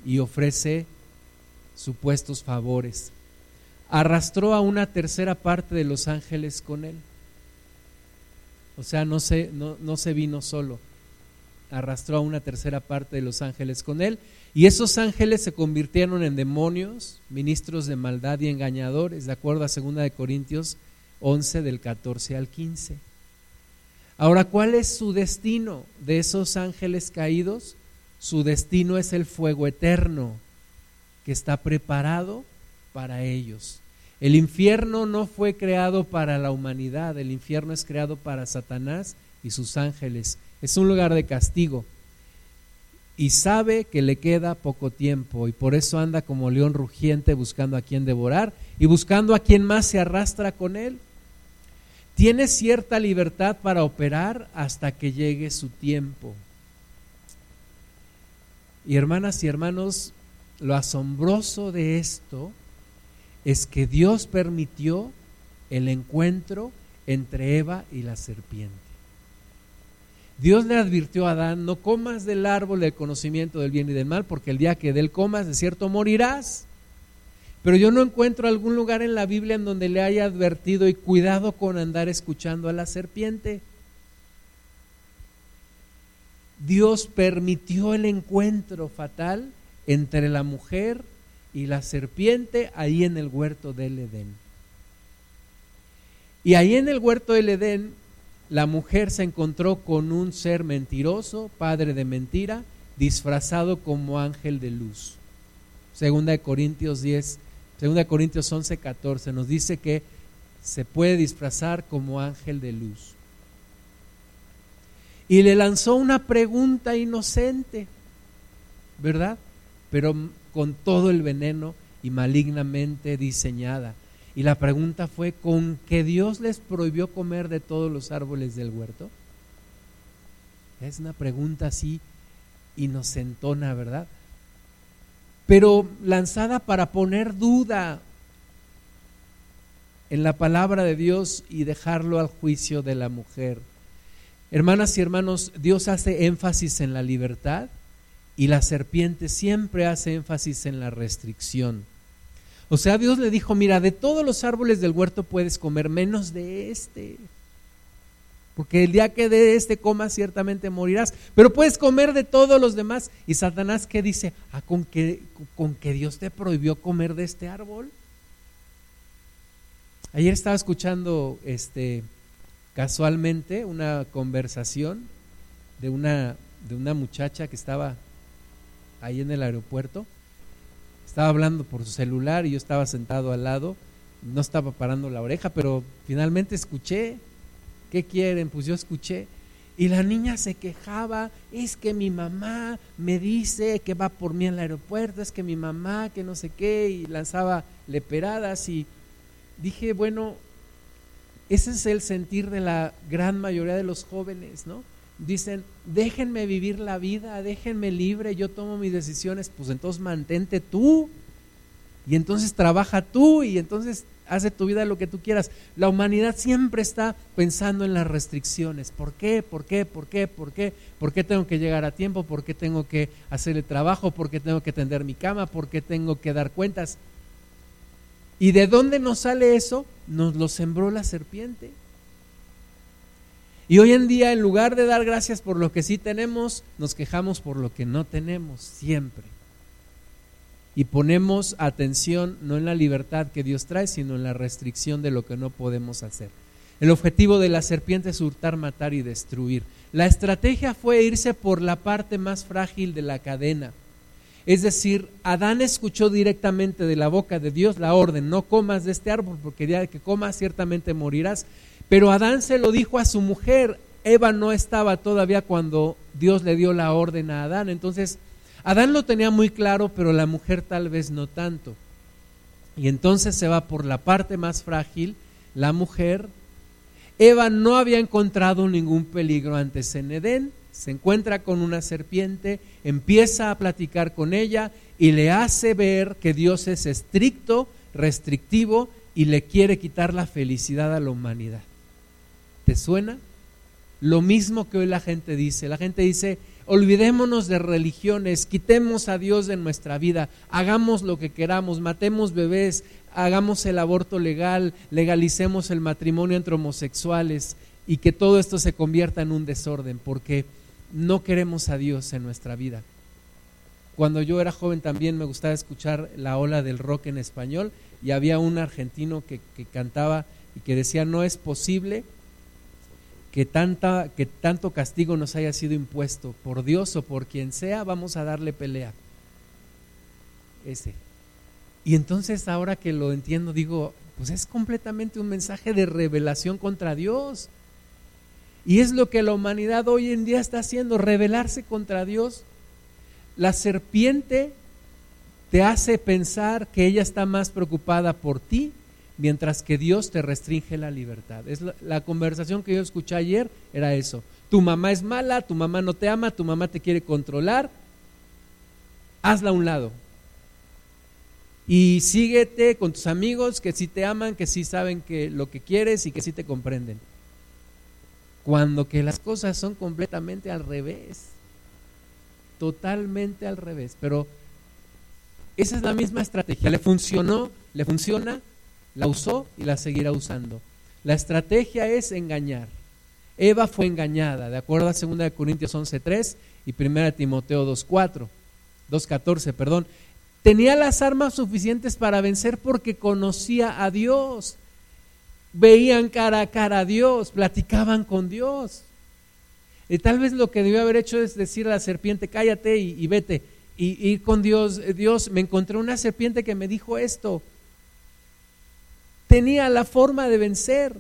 y ofrece supuestos favores. Arrastró a una tercera parte de los ángeles con él. O sea, no se, no, no se vino solo. Arrastró a una tercera parte de los ángeles con él. Y esos ángeles se convirtieron en demonios, ministros de maldad y engañadores, de acuerdo a 2 de Corintios 11 del 14 al 15. Ahora, ¿cuál es su destino de esos ángeles caídos? Su destino es el fuego eterno que está preparado para ellos. El infierno no fue creado para la humanidad, el infierno es creado para Satanás y sus ángeles. Es un lugar de castigo. Y sabe que le queda poco tiempo y por eso anda como león rugiente buscando a quien devorar y buscando a quien más se arrastra con él tiene cierta libertad para operar hasta que llegue su tiempo. Y hermanas y hermanos, lo asombroso de esto es que Dios permitió el encuentro entre Eva y la serpiente. Dios le advirtió a Adán, no comas del árbol del conocimiento del bien y del mal, porque el día que del comas, de cierto morirás. Pero yo no encuentro algún lugar en la Biblia en donde le haya advertido y cuidado con andar escuchando a la serpiente. Dios permitió el encuentro fatal entre la mujer y la serpiente ahí en el huerto del Edén. Y ahí en el huerto del Edén, la mujer se encontró con un ser mentiroso, padre de mentira, disfrazado como ángel de luz. Segunda de Corintios 10, 2 Corintios 11, 14 nos dice que se puede disfrazar como ángel de luz. Y le lanzó una pregunta inocente, ¿verdad? Pero con todo el veneno y malignamente diseñada. Y la pregunta fue, ¿con qué Dios les prohibió comer de todos los árboles del huerto? Es una pregunta así inocentona, ¿verdad? pero lanzada para poner duda en la palabra de Dios y dejarlo al juicio de la mujer. Hermanas y hermanos, Dios hace énfasis en la libertad y la serpiente siempre hace énfasis en la restricción. O sea, Dios le dijo, mira, de todos los árboles del huerto puedes comer menos de este. Porque el día que de este comas ciertamente morirás. Pero puedes comer de todos los demás. Y Satanás ¿qué dice, ah, ¿con que, con que Dios te prohibió comer de este árbol. Ayer estaba escuchando este casualmente una conversación de una, de una muchacha que estaba ahí en el aeropuerto. Estaba hablando por su celular y yo estaba sentado al lado. No estaba parando la oreja, pero finalmente escuché ¿qué quieren? Pues yo escuché. Y la niña se quejaba, es que mi mamá me dice que va por mí al aeropuerto, es que mi mamá, que no sé qué, y lanzaba leperadas y dije, bueno, ese es el sentir de la gran mayoría de los jóvenes, ¿no? Dicen, déjenme vivir la vida, déjenme libre, yo tomo mis decisiones, pues entonces mantente tú, y entonces trabaja tú, y entonces haz de tu vida lo que tú quieras. La humanidad siempre está pensando en las restricciones. ¿Por qué? ¿Por qué? ¿Por qué? ¿Por qué? ¿Por qué tengo que llegar a tiempo? ¿Por qué tengo que hacer el trabajo? ¿Por qué tengo que tender mi cama? ¿Por qué tengo que dar cuentas? ¿Y de dónde nos sale eso? Nos lo sembró la serpiente. Y hoy en día, en lugar de dar gracias por lo que sí tenemos, nos quejamos por lo que no tenemos, siempre y ponemos atención no en la libertad que Dios trae, sino en la restricción de lo que no podemos hacer. El objetivo de la serpiente es hurtar, matar y destruir. La estrategia fue irse por la parte más frágil de la cadena. Es decir, Adán escuchó directamente de la boca de Dios la orden, no comas de este árbol, porque día que comas ciertamente morirás. Pero Adán se lo dijo a su mujer, Eva no estaba todavía cuando Dios le dio la orden a Adán. Entonces, Adán lo tenía muy claro, pero la mujer tal vez no tanto. Y entonces se va por la parte más frágil, la mujer. Eva no había encontrado ningún peligro antes en Edén, se encuentra con una serpiente, empieza a platicar con ella y le hace ver que Dios es estricto, restrictivo y le quiere quitar la felicidad a la humanidad. ¿Te suena? Lo mismo que hoy la gente dice. La gente dice, olvidémonos de religiones, quitemos a Dios de nuestra vida, hagamos lo que queramos, matemos bebés, hagamos el aborto legal, legalicemos el matrimonio entre homosexuales y que todo esto se convierta en un desorden, porque no queremos a Dios en nuestra vida. Cuando yo era joven también me gustaba escuchar la ola del rock en español y había un argentino que, que cantaba y que decía, no es posible que, tanta, que tanto castigo nos haya sido impuesto por Dios o por quien sea, vamos a darle pelea. Ese. Y entonces ahora que lo entiendo, digo, pues es completamente un mensaje de revelación contra Dios. Y es lo que la humanidad hoy en día está haciendo, rebelarse contra Dios. La serpiente te hace pensar que ella está más preocupada por ti mientras que Dios te restringe la libertad. Es la, conversación que yo escuché ayer era eso. Tu mamá es mala, tu mamá no te ama, tu mamá te quiere controlar. Hazla a un lado. Y síguete con tus amigos que sí te aman, que sí saben que lo que quieres y que sí te comprenden. Cuando que las cosas son completamente al revés. Totalmente al revés. Pero esa es la misma estrategia. Le funcionó, le funciona la usó y la seguirá usando. La estrategia es engañar. Eva fue engañada, de acuerdo a 2 Corintios 11.3 y 1 Timoteo 2.4, 2.14, perdón. Tenía las armas suficientes para vencer porque conocía a Dios. Veían cara a cara a Dios, platicaban con Dios. Y tal vez lo que debió haber hecho es decir a la serpiente, cállate y, vete. Y ir con Dios, Dios, me encontré una serpiente que me dijo esto tenía la forma de vencer.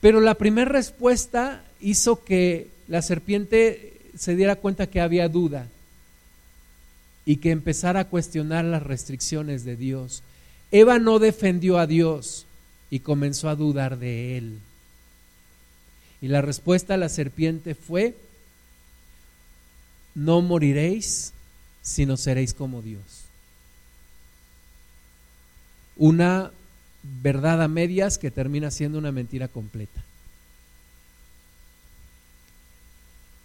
Pero la primera respuesta hizo que la serpiente se diera cuenta que había duda y que empezara a cuestionar las restricciones de Dios. Eva no defendió a Dios y comenzó a dudar de él. Y la respuesta a la serpiente fue, no moriréis, sino seréis como Dios. Una verdad a medias que termina siendo una mentira completa.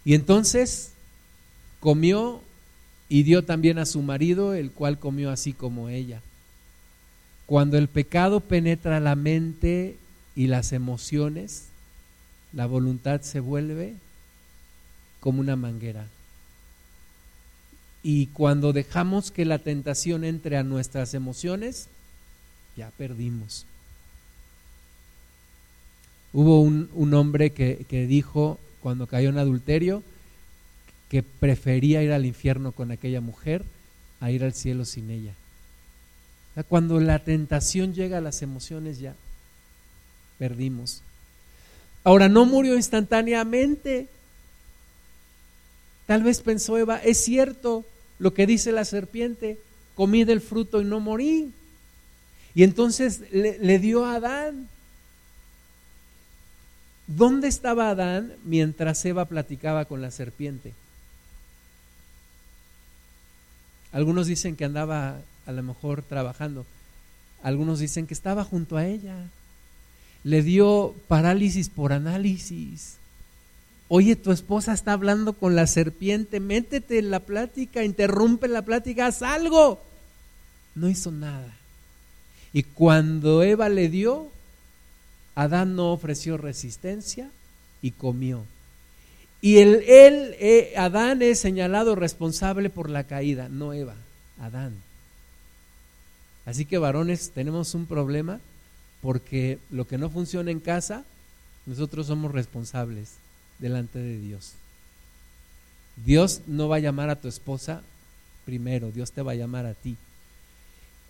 Y entonces comió y dio también a su marido, el cual comió así como ella. Cuando el pecado penetra la mente y las emociones, la voluntad se vuelve como una manguera. Y cuando dejamos que la tentación entre a nuestras emociones, ya perdimos. Hubo un, hombre que, que dijo cuando cayó en adulterio que prefería ir al infierno con aquella mujer a ir al cielo sin ella. Cuando la tentación llega a las emociones ya perdimos. Ahora no murió instantáneamente. Tal vez pensó Eva, es cierto lo que dice la serpiente, comí del fruto y no morí. Y entonces le, dio a Adán. ¿Dónde estaba Adán mientras Eva platicaba con la serpiente? Algunos dicen que andaba a lo mejor trabajando. Algunos dicen que estaba junto a ella. Le dio parálisis por análisis. Oye, tu esposa está hablando con la serpiente, métete en la plática, interrumpe la plática, haz algo. No hizo nada. Y cuando Eva le dio, Adán no ofreció resistencia y comió. Y él, él eh, Adán es señalado responsable por la caída, no Eva, Adán. Así que varones, tenemos un problema porque lo que no funciona en casa, nosotros somos responsables delante de Dios. Dios no va a llamar a tu esposa primero, Dios te va a llamar a ti.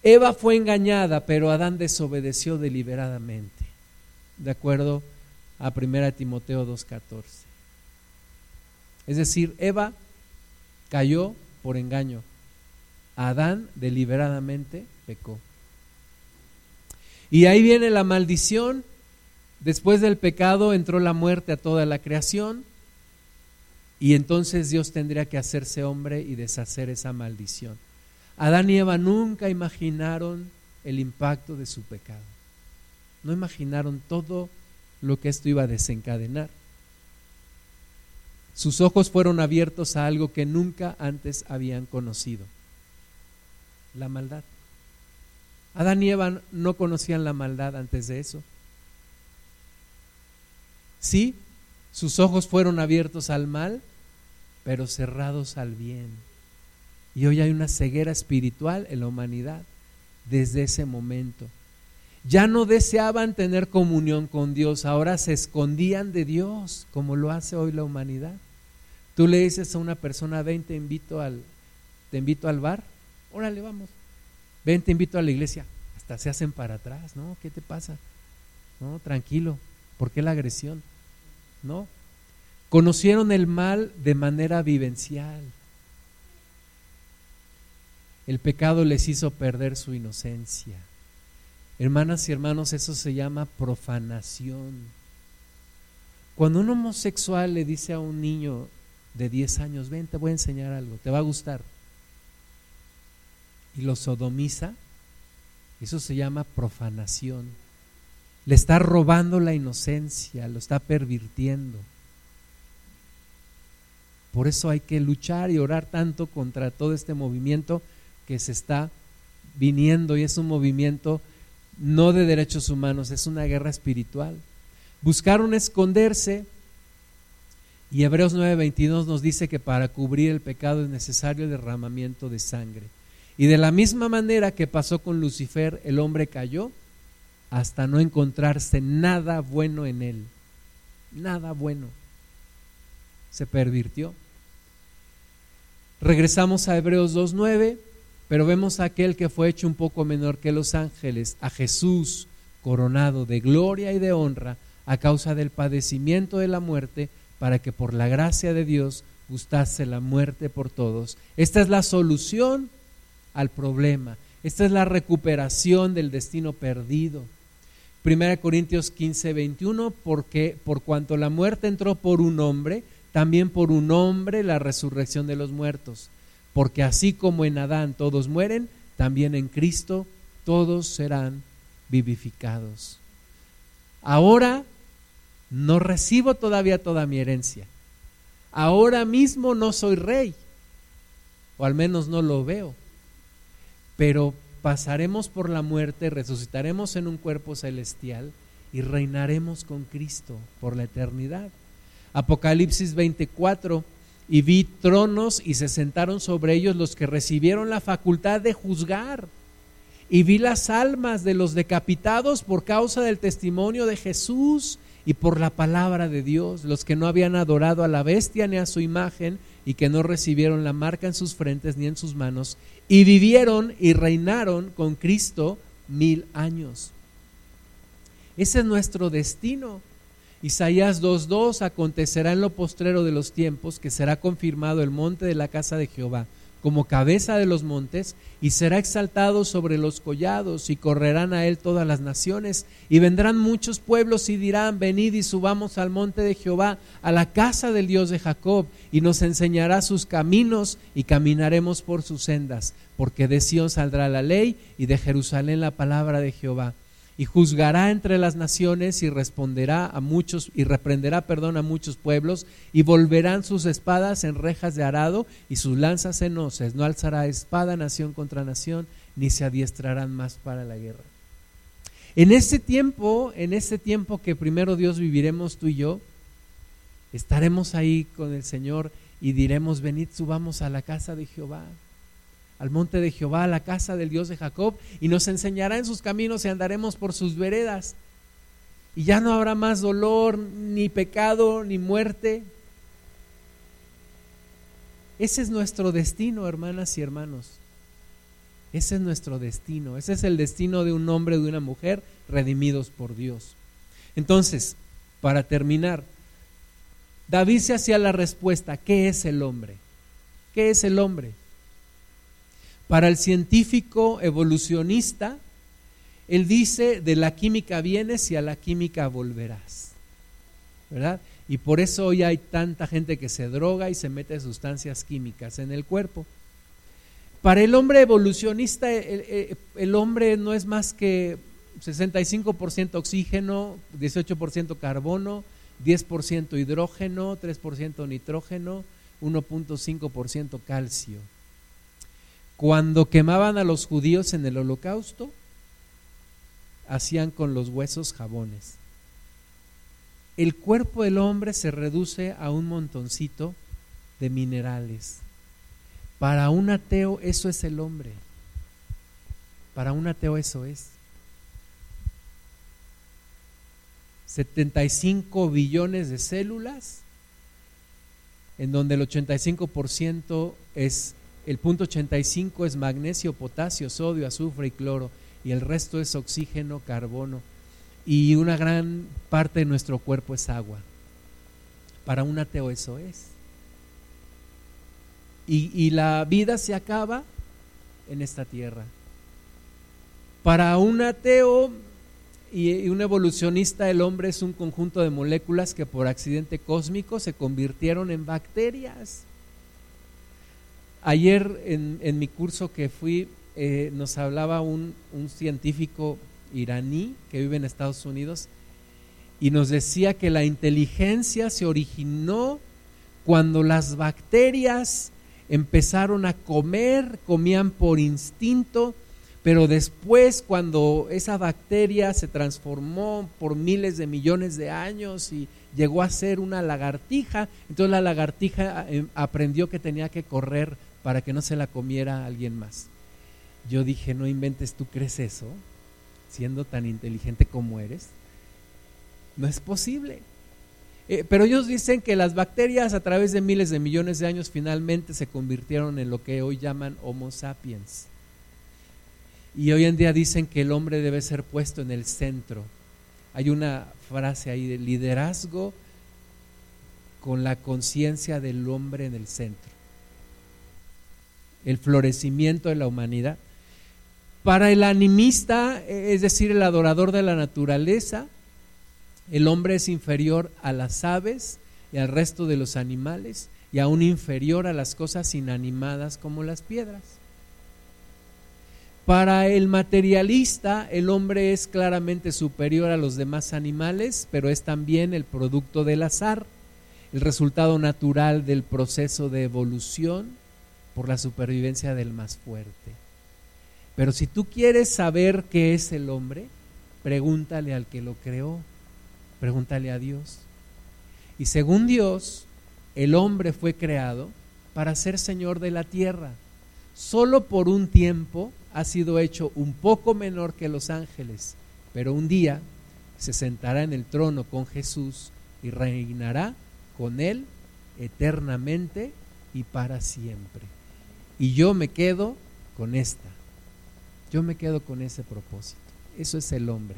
Eva fue engañada, pero Adán desobedeció deliberadamente, de acuerdo a 1 Timoteo 2.14. Es decir, Eva cayó por engaño, Adán deliberadamente pecó. Y ahí viene la maldición. Después del pecado entró la muerte a toda la creación. Y entonces Dios tendría que hacerse hombre y deshacer esa maldición. Adán y Eva nunca imaginaron el impacto de su pecado. No imaginaron todo lo que esto iba a desencadenar. Sus ojos fueron abiertos a algo que nunca antes habían conocido, la maldad. Adán y Eva no conocían la maldad antes de eso. Sí, sus ojos fueron abiertos al mal, pero cerrados al bien. Y hoy hay una ceguera espiritual en la humanidad desde ese momento. Ya no deseaban tener comunión con Dios, ahora se escondían de Dios, como lo hace hoy la humanidad. Tú le dices a una persona, ven, te invito al, te invito al bar, órale, vamos. Ven, te invito a la iglesia. Hasta se hacen para atrás, ¿no? ¿Qué te pasa? No, tranquilo. ¿Por qué la agresión? ¿No? Conocieron el mal de manera vivencial. El pecado les hizo perder su inocencia. Hermanas y hermanos, eso se llama profanación. Cuando un homosexual le dice a un niño de 10 años, ven, te voy a enseñar algo, te va a gustar, y lo sodomiza, eso se llama profanación. Le está robando la inocencia, lo está pervirtiendo. Por eso hay que luchar y orar tanto contra todo este movimiento que se está viniendo y es un movimiento no de derechos humanos, es una guerra espiritual. Buscaron esconderse y Hebreos 9:22 nos dice que para cubrir el pecado es necesario el derramamiento de sangre. Y de la misma manera que pasó con Lucifer, el hombre cayó hasta no encontrarse nada bueno en él. Nada bueno. Se pervirtió. Regresamos a Hebreos 2.9, pero vemos a aquel que fue hecho un poco menor que los ángeles, a Jesús coronado de gloria y de honra a causa del padecimiento de la muerte, para que por la gracia de Dios gustase la muerte por todos. Esta es la solución al problema. Esta es la recuperación del destino perdido. 1 Corintios 15, 21, porque por cuanto la muerte entró por un hombre, también por un hombre la resurrección de los muertos. Porque así como en Adán todos mueren, también en Cristo todos serán vivificados. Ahora no recibo todavía toda mi herencia. Ahora mismo no soy rey, o al menos no lo veo pero pasaremos por la muerte, resucitaremos en un cuerpo celestial y reinaremos con Cristo por la eternidad. Apocalipsis 24, y vi tronos y se sentaron sobre ellos los que recibieron la facultad de juzgar. Y vi las almas de los decapitados por causa del testimonio de Jesús y por la palabra de Dios, los que no habían adorado a la bestia ni a su imagen y que no recibieron la marca en sus frentes ni en sus manos, y vivieron y reinaron con Cristo mil años. Ese es nuestro destino. Isaías 2.2 acontecerá en lo postrero de los tiempos que será confirmado el monte de la casa de Jehová como cabeza de los montes, y será exaltado sobre los collados, y correrán a él todas las naciones, y vendrán muchos pueblos y dirán, venid y subamos al monte de Jehová, a la casa del Dios de Jacob, y nos enseñará sus caminos, y caminaremos por sus sendas, porque de Sión saldrá la ley, y de Jerusalén la palabra de Jehová y juzgará entre las naciones y responderá a muchos y reprenderá perdón a muchos pueblos y volverán sus espadas en rejas de arado y sus lanzas en hoces. No alzará espada nación contra nación ni se adiestrarán más para la guerra. En ese tiempo en ese tiempo que primero Dios viviremos tú y yo estaremos ahí con el Señor y diremos venid subamos a la casa de Jehová al monte de Jehová, a la casa del Dios de Jacob, y nos enseñará en sus caminos y andaremos por sus veredas. Y ya no habrá más dolor, ni pecado, ni muerte. Ese es nuestro destino, hermanas y hermanos. Ese es nuestro destino. Ese es el destino de un hombre de una mujer redimidos por Dios. Entonces, para terminar, David se hacía la respuesta, ¿qué es el hombre? ¿Qué es el hombre? Para el científico evolucionista, él dice, de la química vienes y a la química volverás. ¿Verdad? Y por eso hoy hay tanta gente que se droga y se mete sustancias químicas en el cuerpo. Para el hombre evolucionista, el, hombre no es más que 65% oxígeno, 18% carbono, 10% hidrógeno, 3% nitrógeno, 1.5% calcio. Cuando quemaban a los judíos en el holocausto, hacían con los huesos jabones. El cuerpo del hombre se reduce a un montoncito de minerales. Para un ateo eso es el hombre. Para un ateo eso es. 75 billones de células, en donde el 85% es, el punto 85 es magnesio, potasio, sodio, azufre y cloro, y el resto es oxígeno, carbono, y una gran parte de nuestro cuerpo es agua. Para un ateo eso es y, la vida se acaba en esta tierra. Para un ateo y, un evolucionista, el hombre es un conjunto de moléculas que por accidente cósmico se convirtieron en bacterias. Ayer en, mi curso que fui, eh, nos hablaba un, un científico iraní que vive en Estados Unidos y nos decía que la inteligencia se originó cuando las bacterias empezaron a comer, comían por instinto, pero después cuando esa bacteria se transformó por miles de millones de años y llegó a ser una lagartija, entonces la lagartija eh, aprendió que tenía que correr para que no se la comiera alguien más. Yo dije, no inventes, ¿tú crees eso? Siendo tan inteligente como eres. No es posible. Eh, pero ellos dicen que las bacterias a través de miles de millones de años finalmente se convirtieron en lo que hoy llaman Homo sapiens. Y hoy en día dicen que el hombre debe ser puesto en el centro. Hay una frase ahí de liderazgo con la conciencia del hombre en el centro. El florecimiento de la humanidad. Para el animista, es decir, el adorador de la naturaleza, el hombre es inferior a las aves y al resto de los animales y aún inferior a las cosas inanimadas como las piedras. Para el materialista, el hombre es claramente superior a los demás animales, pero es también el producto del azar, el resultado natural del proceso de evolución por la supervivencia del más fuerte. Pero si tú quieres saber qué es el hombre, pregúntale al que lo creó. Pregúntale a Dios. Y según Dios, el hombre fue creado para ser Señor de la tierra. Solo por un tiempo ha sido hecho un poco menor que los ángeles, pero un día se sentará en el trono con Jesús y reinará con él eternamente y para siempre. Y yo me quedo con esta. Yo me quedo con ese propósito. Eso es el hombre.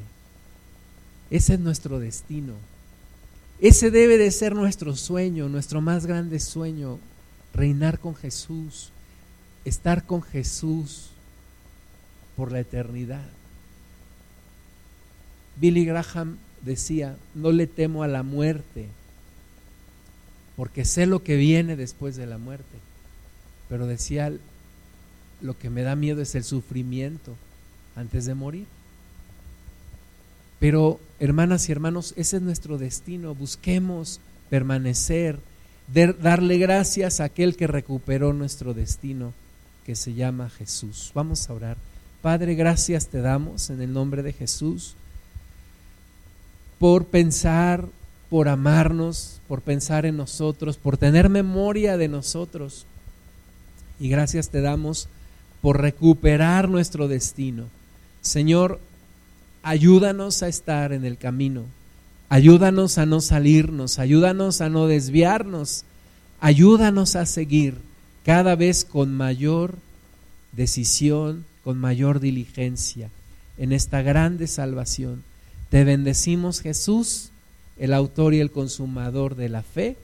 Ese es nuestro destino. Ese debe de ser nuestro sueño, nuestro más grande sueño, reinar con Jesús, estar con Jesús por la eternidad. Billy Graham decía, no le temo a la muerte, porque sé lo que viene después de la muerte. Pero decía, lo que me da miedo es el sufrimiento antes de morir. Pero, hermanas y hermanos, ese es nuestro destino. Busquemos permanecer, darle gracias a aquel que recuperó nuestro destino, que se llama Jesús. Vamos a orar. Padre, gracias te damos en el nombre de Jesús por pensar, por amarnos, por pensar en nosotros, por tener memoria de nosotros. Y gracias te damos por recuperar nuestro destino. Señor, ayúdanos a estar en el camino, ayúdanos a no salirnos, ayúdanos a no desviarnos, ayúdanos a seguir, cada vez con mayor decisión, con mayor diligencia en esta grande salvación. Te bendecimos Jesús, el autor y el consumador de la fe,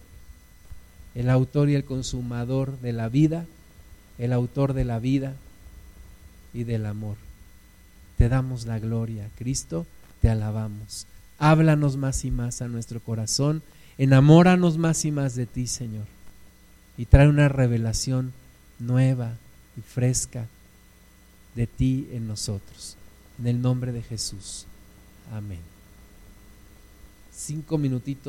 el autor y el consumador de la vida, el autor de la vida y del amor. Te damos la gloria, Cristo, te alabamos. Háblanos más y más a nuestro corazón, enamóranos más y más de ti, Señor, y trae una revelación nueva y fresca de ti en nosotros. En el nombre de Jesús. Amén. Cinco minutitos.